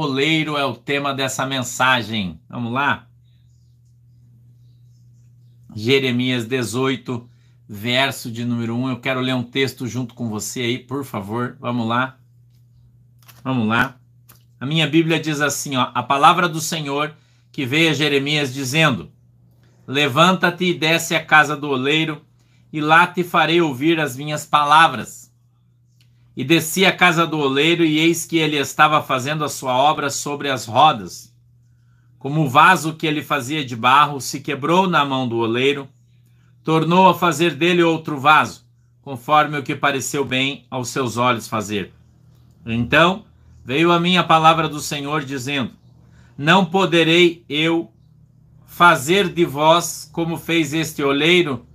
oleiro é o tema dessa mensagem. Vamos lá? Jeremias 18, verso de número 1. Eu quero ler um texto junto com você aí, por favor. Vamos lá. Vamos lá. A minha Bíblia diz assim, ó: A palavra do Senhor que veio a Jeremias dizendo: Levanta-te e desce à casa do oleiro, e lá te farei ouvir as minhas palavras. E desci à casa do oleiro, e eis que ele estava fazendo a sua obra sobre as rodas. Como o vaso que ele fazia de barro se quebrou na mão do oleiro, tornou a fazer dele outro vaso, conforme o que pareceu bem aos seus olhos fazer. Então veio a minha palavra do Senhor, dizendo: Não poderei eu fazer de vós como fez este oleiro,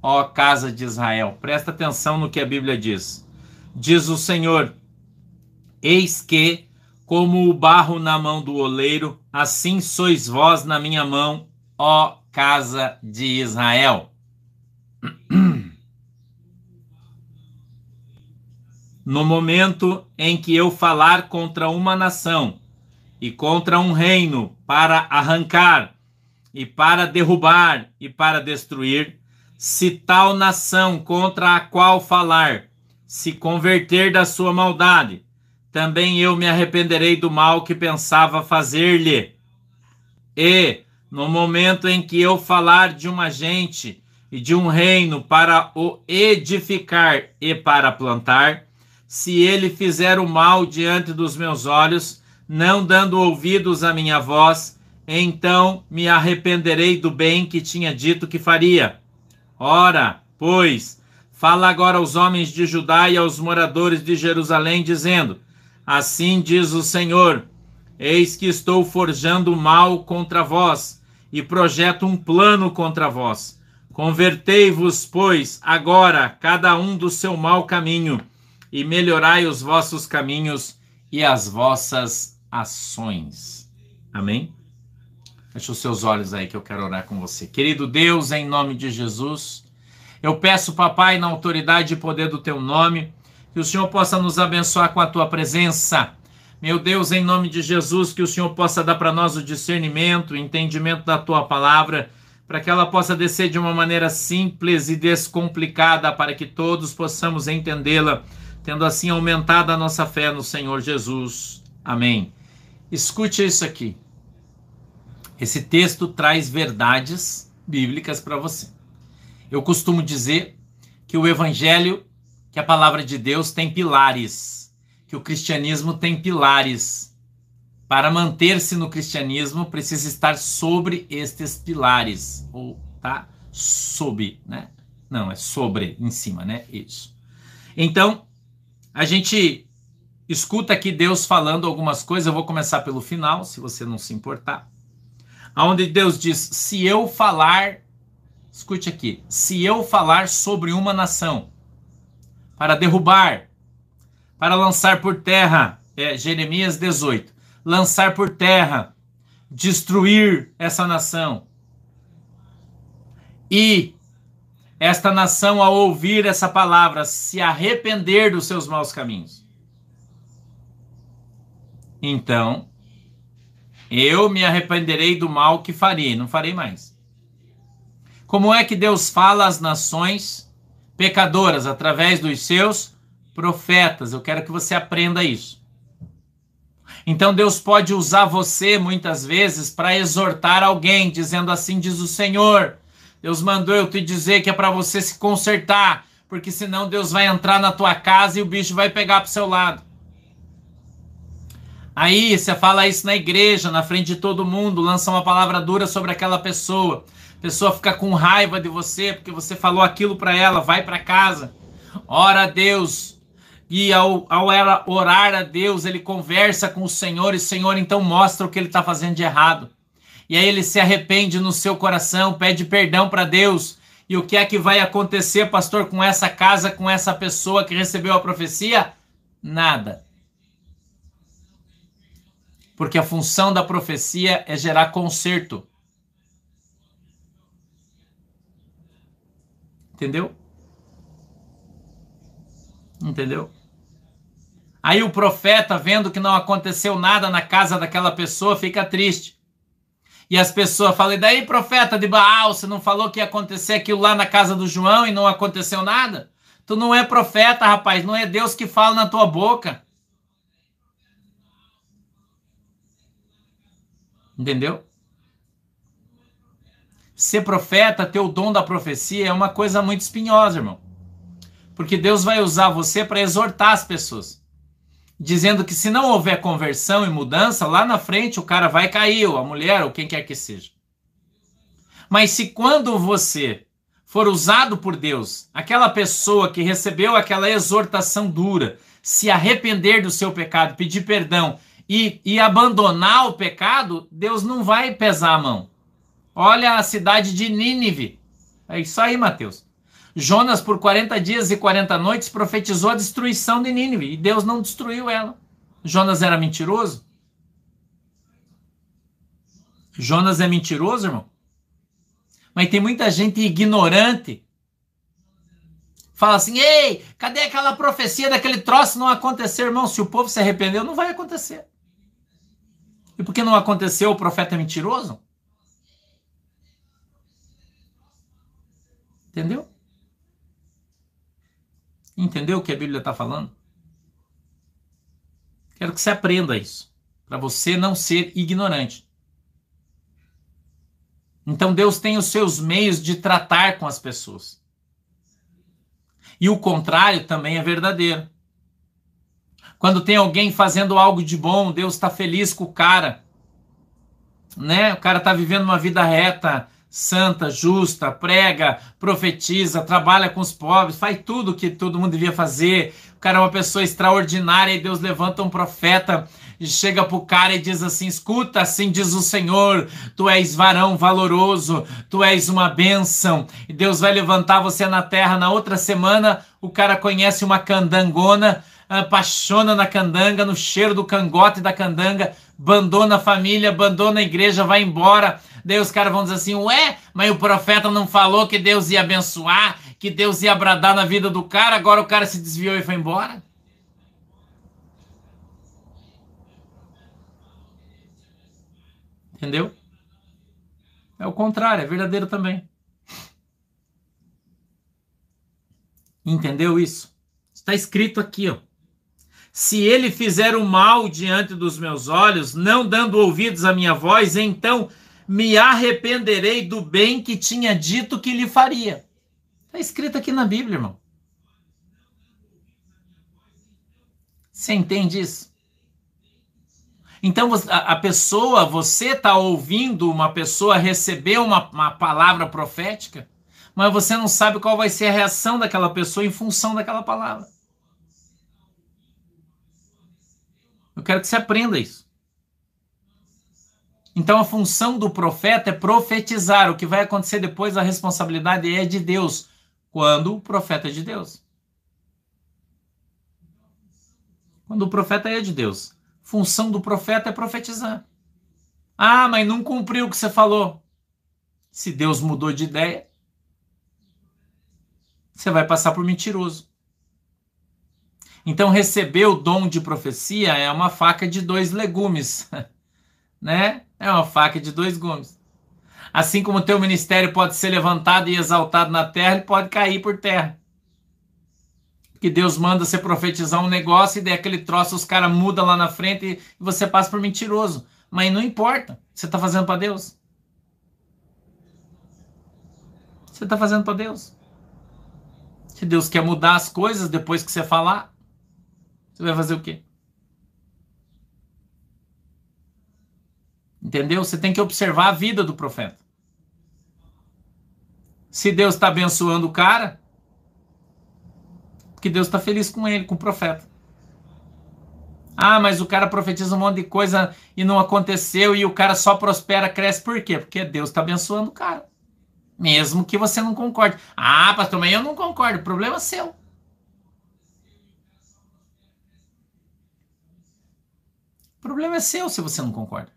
ó casa de Israel. Presta atenção no que a Bíblia diz. Diz o Senhor: Eis que como o barro na mão do oleiro, assim sois vós na minha mão, ó casa de Israel. No momento em que eu falar contra uma nação e contra um reino para arrancar e para derrubar e para destruir, se tal nação contra a qual falar se converter da sua maldade também eu me arrependerei do mal que pensava fazer-lhe. E, no momento em que eu falar de uma gente e de um reino para o edificar e para plantar, se ele fizer o mal diante dos meus olhos, não dando ouvidos à minha voz, então me arrependerei do bem que tinha dito que faria. Ora, pois, fala agora aos homens de Judá e aos moradores de Jerusalém, dizendo: Assim diz o Senhor: Eis que estou forjando mal contra vós e projeto um plano contra vós. Convertei-vos, pois, agora, cada um do seu mau caminho, e melhorai os vossos caminhos e as vossas ações. Amém? Feche os seus olhos aí que eu quero orar com você. Querido Deus, em nome de Jesus, eu peço, papai, na autoridade e poder do teu nome, que o Senhor possa nos abençoar com a tua presença. Meu Deus, em nome de Jesus, que o Senhor possa dar para nós o discernimento, o entendimento da tua palavra, para que ela possa descer de uma maneira simples e descomplicada, para que todos possamos entendê-la, tendo assim aumentado a nossa fé no Senhor Jesus. Amém. Escute isso aqui. Esse texto traz verdades bíblicas para você. Eu costumo dizer que o evangelho que a palavra de Deus tem pilares, que o cristianismo tem pilares. Para manter-se no cristianismo, precisa estar sobre estes pilares, ou tá sob, né? Não, é sobre, em cima, né? Isso. Então, a gente escuta aqui Deus falando algumas coisas, eu vou começar pelo final, se você não se importar. Aonde Deus diz: "Se eu falar, escute aqui, se eu falar sobre uma nação, para derrubar, para lançar por terra. É Jeremias 18. Lançar por terra, destruir essa nação. E esta nação, ao ouvir essa palavra, se arrepender dos seus maus caminhos. Então, eu me arrependerei do mal que farei, não farei mais. Como é que Deus fala às nações pecadoras através dos seus profetas. Eu quero que você aprenda isso. Então Deus pode usar você muitas vezes para exortar alguém, dizendo assim diz o Senhor. Deus mandou eu te dizer que é para você se consertar, porque senão Deus vai entrar na tua casa e o bicho vai pegar para o seu lado. Aí você fala isso na igreja, na frente de todo mundo, lança uma palavra dura sobre aquela pessoa pessoa fica com raiva de você porque você falou aquilo para ela, vai para casa, ora a Deus. E ao, ao ela orar a Deus, ele conversa com o Senhor e o Senhor então mostra o que ele está fazendo de errado. E aí ele se arrepende no seu coração, pede perdão para Deus. E o que é que vai acontecer, pastor, com essa casa, com essa pessoa que recebeu a profecia? Nada. Porque a função da profecia é gerar conserto. Entendeu? Entendeu? Aí o profeta, vendo que não aconteceu nada na casa daquela pessoa, fica triste. E as pessoas falam: e daí, profeta de Baal, você não falou que ia acontecer aquilo lá na casa do João e não aconteceu nada? Tu não é profeta, rapaz, não é Deus que fala na tua boca. Entendeu? Ser profeta, ter o dom da profecia é uma coisa muito espinhosa, irmão. Porque Deus vai usar você para exortar as pessoas. Dizendo que se não houver conversão e mudança, lá na frente o cara vai cair, ou a mulher, ou quem quer que seja. Mas se quando você for usado por Deus, aquela pessoa que recebeu aquela exortação dura, se arrepender do seu pecado, pedir perdão e, e abandonar o pecado, Deus não vai pesar a mão. Olha a cidade de Nínive. É isso aí, Mateus. Jonas, por 40 dias e 40 noites, profetizou a destruição de Nínive e Deus não destruiu ela. Jonas era mentiroso? Jonas é mentiroso, irmão? Mas tem muita gente ignorante. Fala assim: ei, cadê aquela profecia daquele troço não acontecer, irmão? Se o povo se arrependeu, não vai acontecer. E por que não aconteceu? O profeta é mentiroso? Entendeu? Entendeu o que a Bíblia está falando? Quero que você aprenda isso, para você não ser ignorante. Então Deus tem os seus meios de tratar com as pessoas. E o contrário também é verdadeiro. Quando tem alguém fazendo algo de bom, Deus está feliz com o cara. Né? O cara está vivendo uma vida reta, santa, justa, prega, profetiza, trabalha com os pobres, faz tudo que todo mundo devia fazer. O cara é uma pessoa extraordinária e Deus levanta um profeta e chega pro cara e diz assim: escuta, assim diz o Senhor, tu és varão valoroso, tu és uma bênção, e Deus vai levantar você na terra. Na outra semana, o cara conhece uma candangona, apaixona na candanga, no cheiro do cangote da candanga, abandona a família, abandona a igreja, vai embora Daí os caras vão dizer assim: ué, mas o profeta não falou que Deus ia abençoar, que Deus ia bradar na vida do cara, agora o cara se desviou e foi embora? Entendeu? É o contrário, é verdadeiro também. Entendeu isso? Está escrito aqui, ó. Se ele fizer o mal diante dos meus olhos, não dando ouvidos à minha voz, então me arrependerei do bem que tinha dito que lhe faria. Está escrito aqui na Bíblia, irmão. Você entende isso? Então a pessoa, você está ouvindo uma pessoa receber uma, uma palavra profética, mas você não sabe qual vai ser a reação daquela pessoa em função daquela palavra. Eu quero que você aprenda isso. Então a função do profeta é profetizar. O que vai acontecer depois, a responsabilidade é de Deus, quando o profeta é de Deus. Quando o profeta é de Deus. Função do profeta é profetizar. Ah, mas não cumpriu o que você falou. Se Deus mudou de ideia, você vai passar por mentiroso. Então, receber o dom de profecia é uma faca de dois legumes, né? É uma faca de dois gumes. Assim como o teu ministério pode ser levantado e exaltado na terra, ele pode cair por terra. Que Deus manda você profetizar um negócio e daí aquele troço os caras mudam lá na frente e você passa por mentiroso. Mas não importa. Você está fazendo para Deus. Você está fazendo para Deus. Se Deus quer mudar as coisas depois que você falar, vai fazer o quê? Entendeu? Você tem que observar a vida do profeta. Se Deus está abençoando o cara, porque Deus está feliz com ele, com o profeta. Ah, mas o cara profetiza um monte de coisa e não aconteceu e o cara só prospera, cresce. Por quê? Porque Deus está abençoando o cara. Mesmo que você não concorde. Ah, pastor, mas eu não concordo. O problema é seu. O problema é seu se você não concorda.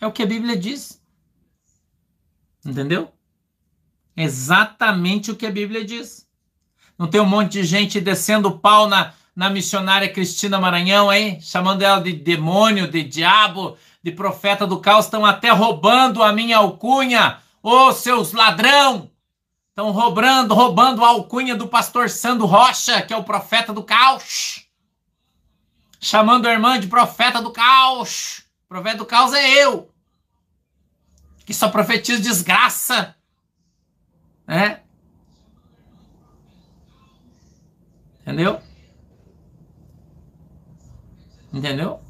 É o que a Bíblia diz. Entendeu? Exatamente o que a Bíblia diz. Não tem um monte de gente descendo o pau na, na missionária Cristina Maranhão aí, chamando ela de demônio, de diabo, de profeta do caos, estão até roubando a minha alcunha. Ô, seus ladrão! Estão roubando, roubando a alcunha do pastor Sandro Rocha, que é o profeta do caos. Chamando a irmã de profeta do caos. Profeta do caos é eu. Que só profetizo desgraça. Né? Entendeu? Entendeu?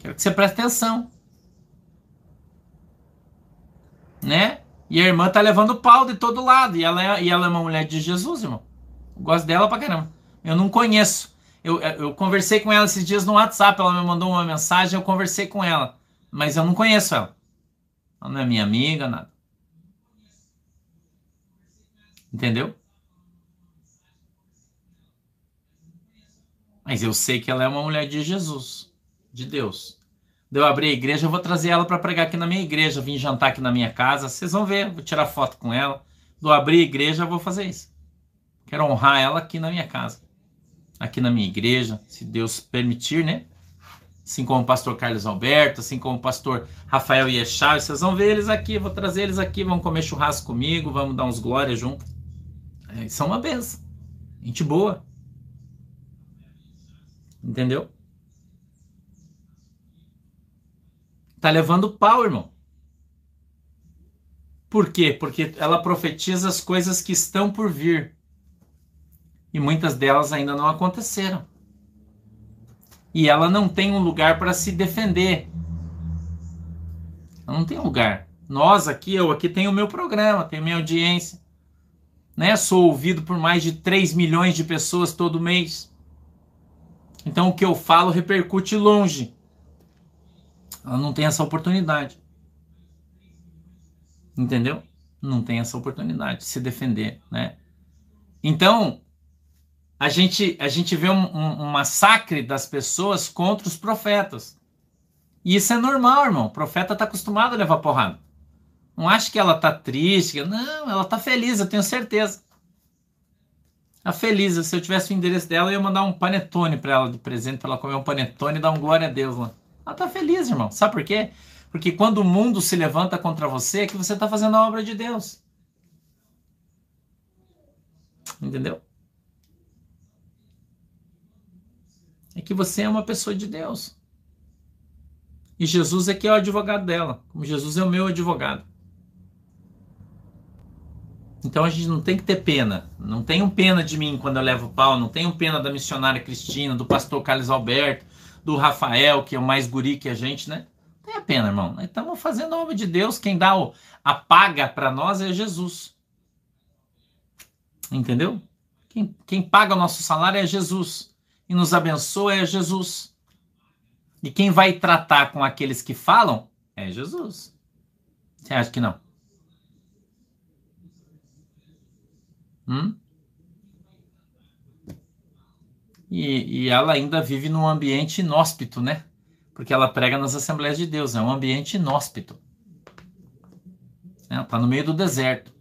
Quero que você preste atenção. Né? E a irmã tá levando pau de todo lado. E ela é, e ela é uma mulher de Jesus, irmão. Eu gosto dela pra caramba. Eu não conheço. Eu, eu conversei com ela esses dias no WhatsApp. Ela me mandou uma mensagem. Eu conversei com ela. Mas eu não conheço ela. Ela não é minha amiga, nada. Entendeu? Mas eu sei que ela é uma mulher de Jesus, de Deus. Deu abrir a igreja, eu vou trazer ela para pregar aqui na minha igreja, vim jantar aqui na minha casa. Vocês vão ver, vou tirar foto com ela. Do abrir a igreja, eu vou fazer isso. Quero honrar ela aqui na minha casa, aqui na minha igreja, se Deus permitir, né? Assim como o pastor Carlos Alberto, assim como o pastor Rafael Iechá, vocês vão ver eles aqui, vou trazer eles aqui, vão comer churrasco comigo, vamos dar uns glórias junto. É, são uma benção. Gente boa. Entendeu? Tá levando pau, irmão. Por quê? Porque ela profetiza as coisas que estão por vir. E muitas delas ainda não aconteceram. E ela não tem um lugar para se defender. Ela não tem lugar. Nós aqui, eu aqui tenho o meu programa, tenho minha audiência. Né? Sou ouvido por mais de 3 milhões de pessoas todo mês. Então o que eu falo repercute longe. Ela não tem essa oportunidade. Entendeu? Não tem essa oportunidade de se defender, né? Então, a gente, a gente vê um, um, um massacre das pessoas contra os profetas. E isso é normal, irmão. O profeta está acostumado a levar porrada. Não acho que ela está triste. Não, ela está feliz, eu tenho certeza. A Felisa, se eu tivesse o endereço dela, eu ia mandar um panetone para ela de presente, para ela comer um panetone e dar um glória a Deus lá. Ela tá feliz, irmão. Sabe por quê? Porque quando o mundo se levanta contra você, é que você está fazendo a obra de Deus. Entendeu? É que você é uma pessoa de Deus. E Jesus é que é o advogado dela, como Jesus é o meu advogado. Então a gente não tem que ter pena. Não tenham pena de mim quando eu levo pau, não tenham pena da missionária Cristina, do pastor Carlos Alberto, do Rafael, que é o mais guri que a gente, né? Não tenha pena, irmão. Nós estamos fazendo a obra de Deus. Quem dá o, a paga para nós é Jesus. Entendeu? Quem, quem paga o nosso salário é Jesus. E nos abençoa é Jesus. E quem vai tratar com aqueles que falam é Jesus. Você acha que não? Hum? E, e ela ainda vive num ambiente inóspito, né? Porque ela prega nas Assembleias de Deus, é um ambiente inóspito. Ela está no meio do deserto.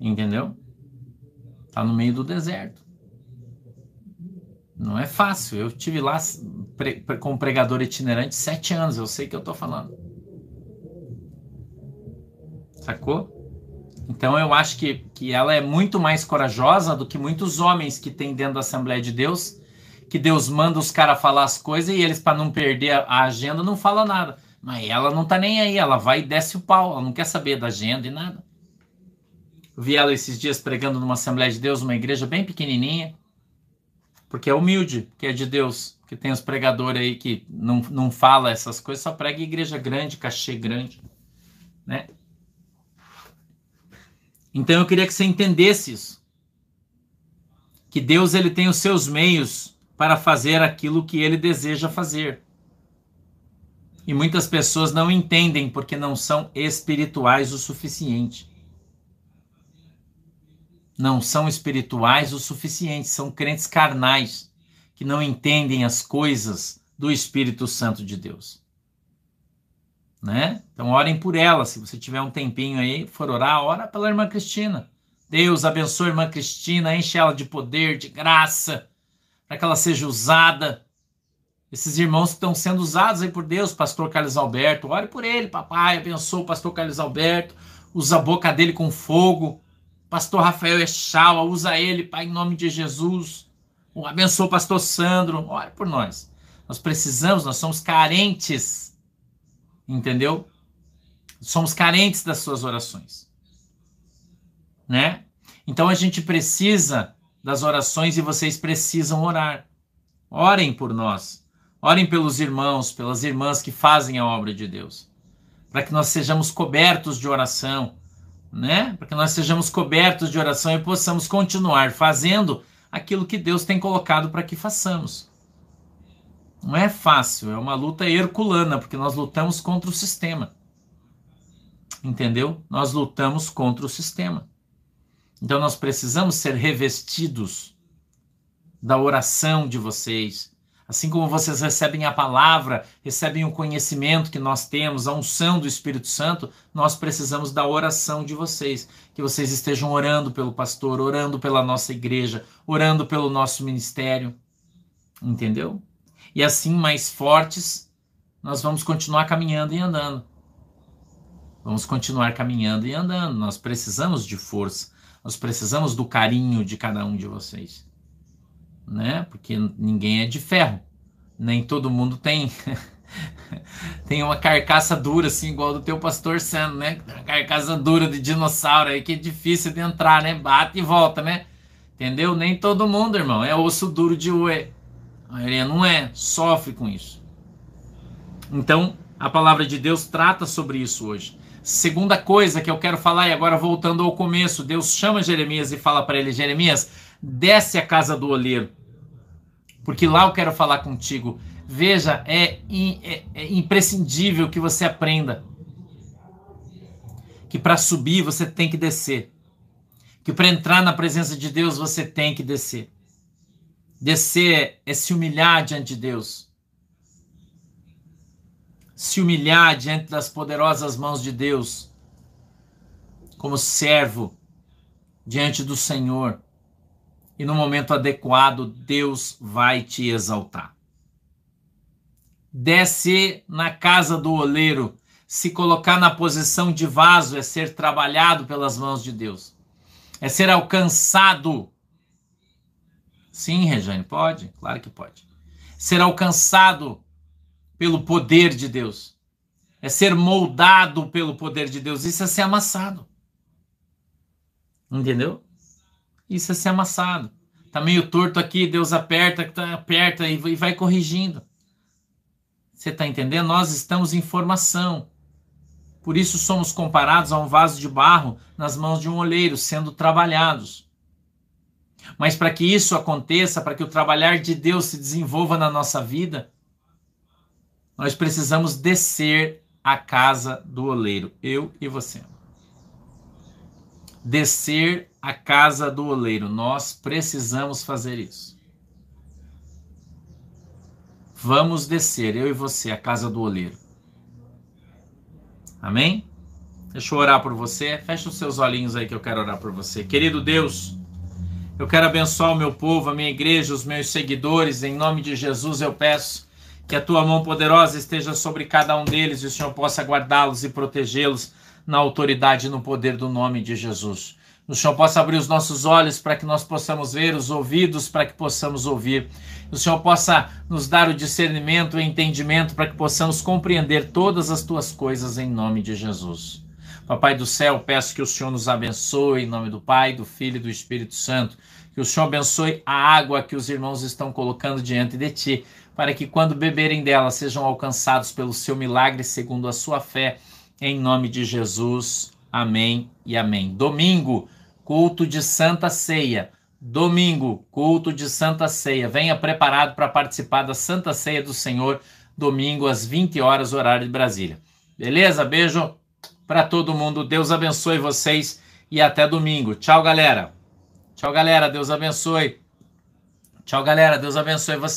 Entendeu? Está no meio do deserto. Não é fácil. Eu tive lá pre, como pregador itinerante sete anos. Eu sei que eu estou falando. Sacou? Então eu acho que, que ela é muito mais corajosa do que muitos homens que tem dentro da Assembleia de Deus, que Deus manda os caras falar as coisas e eles, para não perder a agenda, não falam nada. Mas ela não tá nem aí, ela vai e desce o pau, ela não quer saber da agenda e nada. Eu vi ela esses dias pregando numa Assembleia de Deus, uma igreja bem pequenininha, porque é humilde, que é de Deus, que tem os pregadores aí que não, não fala essas coisas, só prega igreja grande, cachê grande, né? Então eu queria que você entendesse isso. Que Deus ele tem os seus meios para fazer aquilo que ele deseja fazer. E muitas pessoas não entendem porque não são espirituais o suficiente. Não são espirituais o suficiente, são crentes carnais que não entendem as coisas do Espírito Santo de Deus né? Então orem por ela, se você tiver um tempinho aí, for orar, ora pela irmã Cristina. Deus abençoe a irmã Cristina, enche ela de poder, de graça, para que ela seja usada. Esses irmãos que estão sendo usados aí por Deus, pastor Carlos Alberto, ore por ele, papai, abençoe o pastor Carlos Alberto, usa a boca dele com fogo. Pastor Rafael Echala, usa ele, pai, em nome de Jesus. Abençoa o pastor Sandro, ore por nós. Nós precisamos, nós somos carentes, entendeu? Somos carentes das suas orações né? Então a gente precisa das orações e vocês precisam orar. Orem por nós. Orem pelos irmãos, pelas irmãs que fazem a obra de Deus. Para que nós sejamos cobertos de oração, né? Para que nós sejamos cobertos de oração e possamos continuar fazendo aquilo que Deus tem colocado para que façamos. Não é fácil, é uma luta herculana, porque nós lutamos contra o sistema. Entendeu? Nós lutamos contra o sistema. Então nós precisamos ser revestidos da oração de vocês. Assim como vocês recebem a palavra, recebem o conhecimento que nós temos, a unção do Espírito Santo, nós precisamos da oração de vocês. Que vocês estejam orando pelo pastor, orando pela nossa igreja, orando pelo nosso ministério. Entendeu? E assim, mais fortes, nós vamos continuar caminhando e andando. Vamos continuar caminhando e andando. Nós precisamos de força. Nós precisamos do carinho de cada um de vocês, né? Porque ninguém é de ferro, nem todo mundo tem tem uma carcaça dura assim igual do teu pastor Sano, né? Uma carcaça dura de dinossauro aí que é difícil de entrar, né? Bate e volta, né? Entendeu? Nem todo mundo, irmão, é osso duro de ué. A maioria não é, sofre com isso. Então, a palavra de Deus trata sobre isso hoje. Segunda coisa que eu quero falar, e agora voltando ao começo, Deus chama Jeremias e fala para ele: Jeremias, desce a casa do oleiro, porque lá eu quero falar contigo. Veja, é, é, é imprescindível que você aprenda que para subir você tem que descer, que para entrar na presença de Deus você tem que descer. Descer é se humilhar diante de Deus se humilhar diante das poderosas mãos de Deus, como servo diante do Senhor, e no momento adequado, Deus vai te exaltar. Descer na casa do oleiro, se colocar na posição de vaso, é ser trabalhado pelas mãos de Deus, é ser alcançado. Sim, Rejane, pode? Claro que pode. Ser alcançado pelo poder de Deus. É ser moldado pelo poder de Deus. Isso é ser amassado. Entendeu? Isso é ser amassado. Tá meio torto aqui, Deus aperta, tá, aperta e vai corrigindo. Você está entendendo? Nós estamos em formação. Por isso somos comparados a um vaso de barro nas mãos de um olheiro, sendo trabalhados. Mas para que isso aconteça, para que o trabalhar de Deus se desenvolva na nossa vida, nós precisamos descer à casa do oleiro, eu e você. Descer à casa do oleiro, nós precisamos fazer isso. Vamos descer, eu e você, à casa do oleiro. Amém? Deixa eu orar por você. Fecha os seus olhinhos aí que eu quero orar por você. Querido Deus, eu quero abençoar o meu povo, a minha igreja, os meus seguidores. Em nome de Jesus eu peço que a tua mão poderosa esteja sobre cada um deles e o Senhor possa guardá-los e protegê-los na autoridade e no poder do nome de Jesus. O Senhor possa abrir os nossos olhos para que nós possamos ver, os ouvidos para que possamos ouvir. O Senhor possa nos dar o discernimento e entendimento para que possamos compreender todas as tuas coisas em nome de Jesus. Papai do céu, peço que o Senhor nos abençoe em nome do Pai, do Filho e do Espírito Santo. Que o Senhor abençoe a água que os irmãos estão colocando diante de ti para que quando beberem dela sejam alcançados pelo seu milagre segundo a sua fé, em nome de Jesus. Amém e amém. Domingo, culto de Santa Ceia. Domingo, culto de Santa Ceia. Venha preparado para participar da Santa Ceia do Senhor, domingo às 20 horas, horário de Brasília. Beleza? Beijo para todo mundo. Deus abençoe vocês e até domingo. Tchau, galera. Tchau, galera. Deus abençoe. Tchau, galera. Deus abençoe vocês.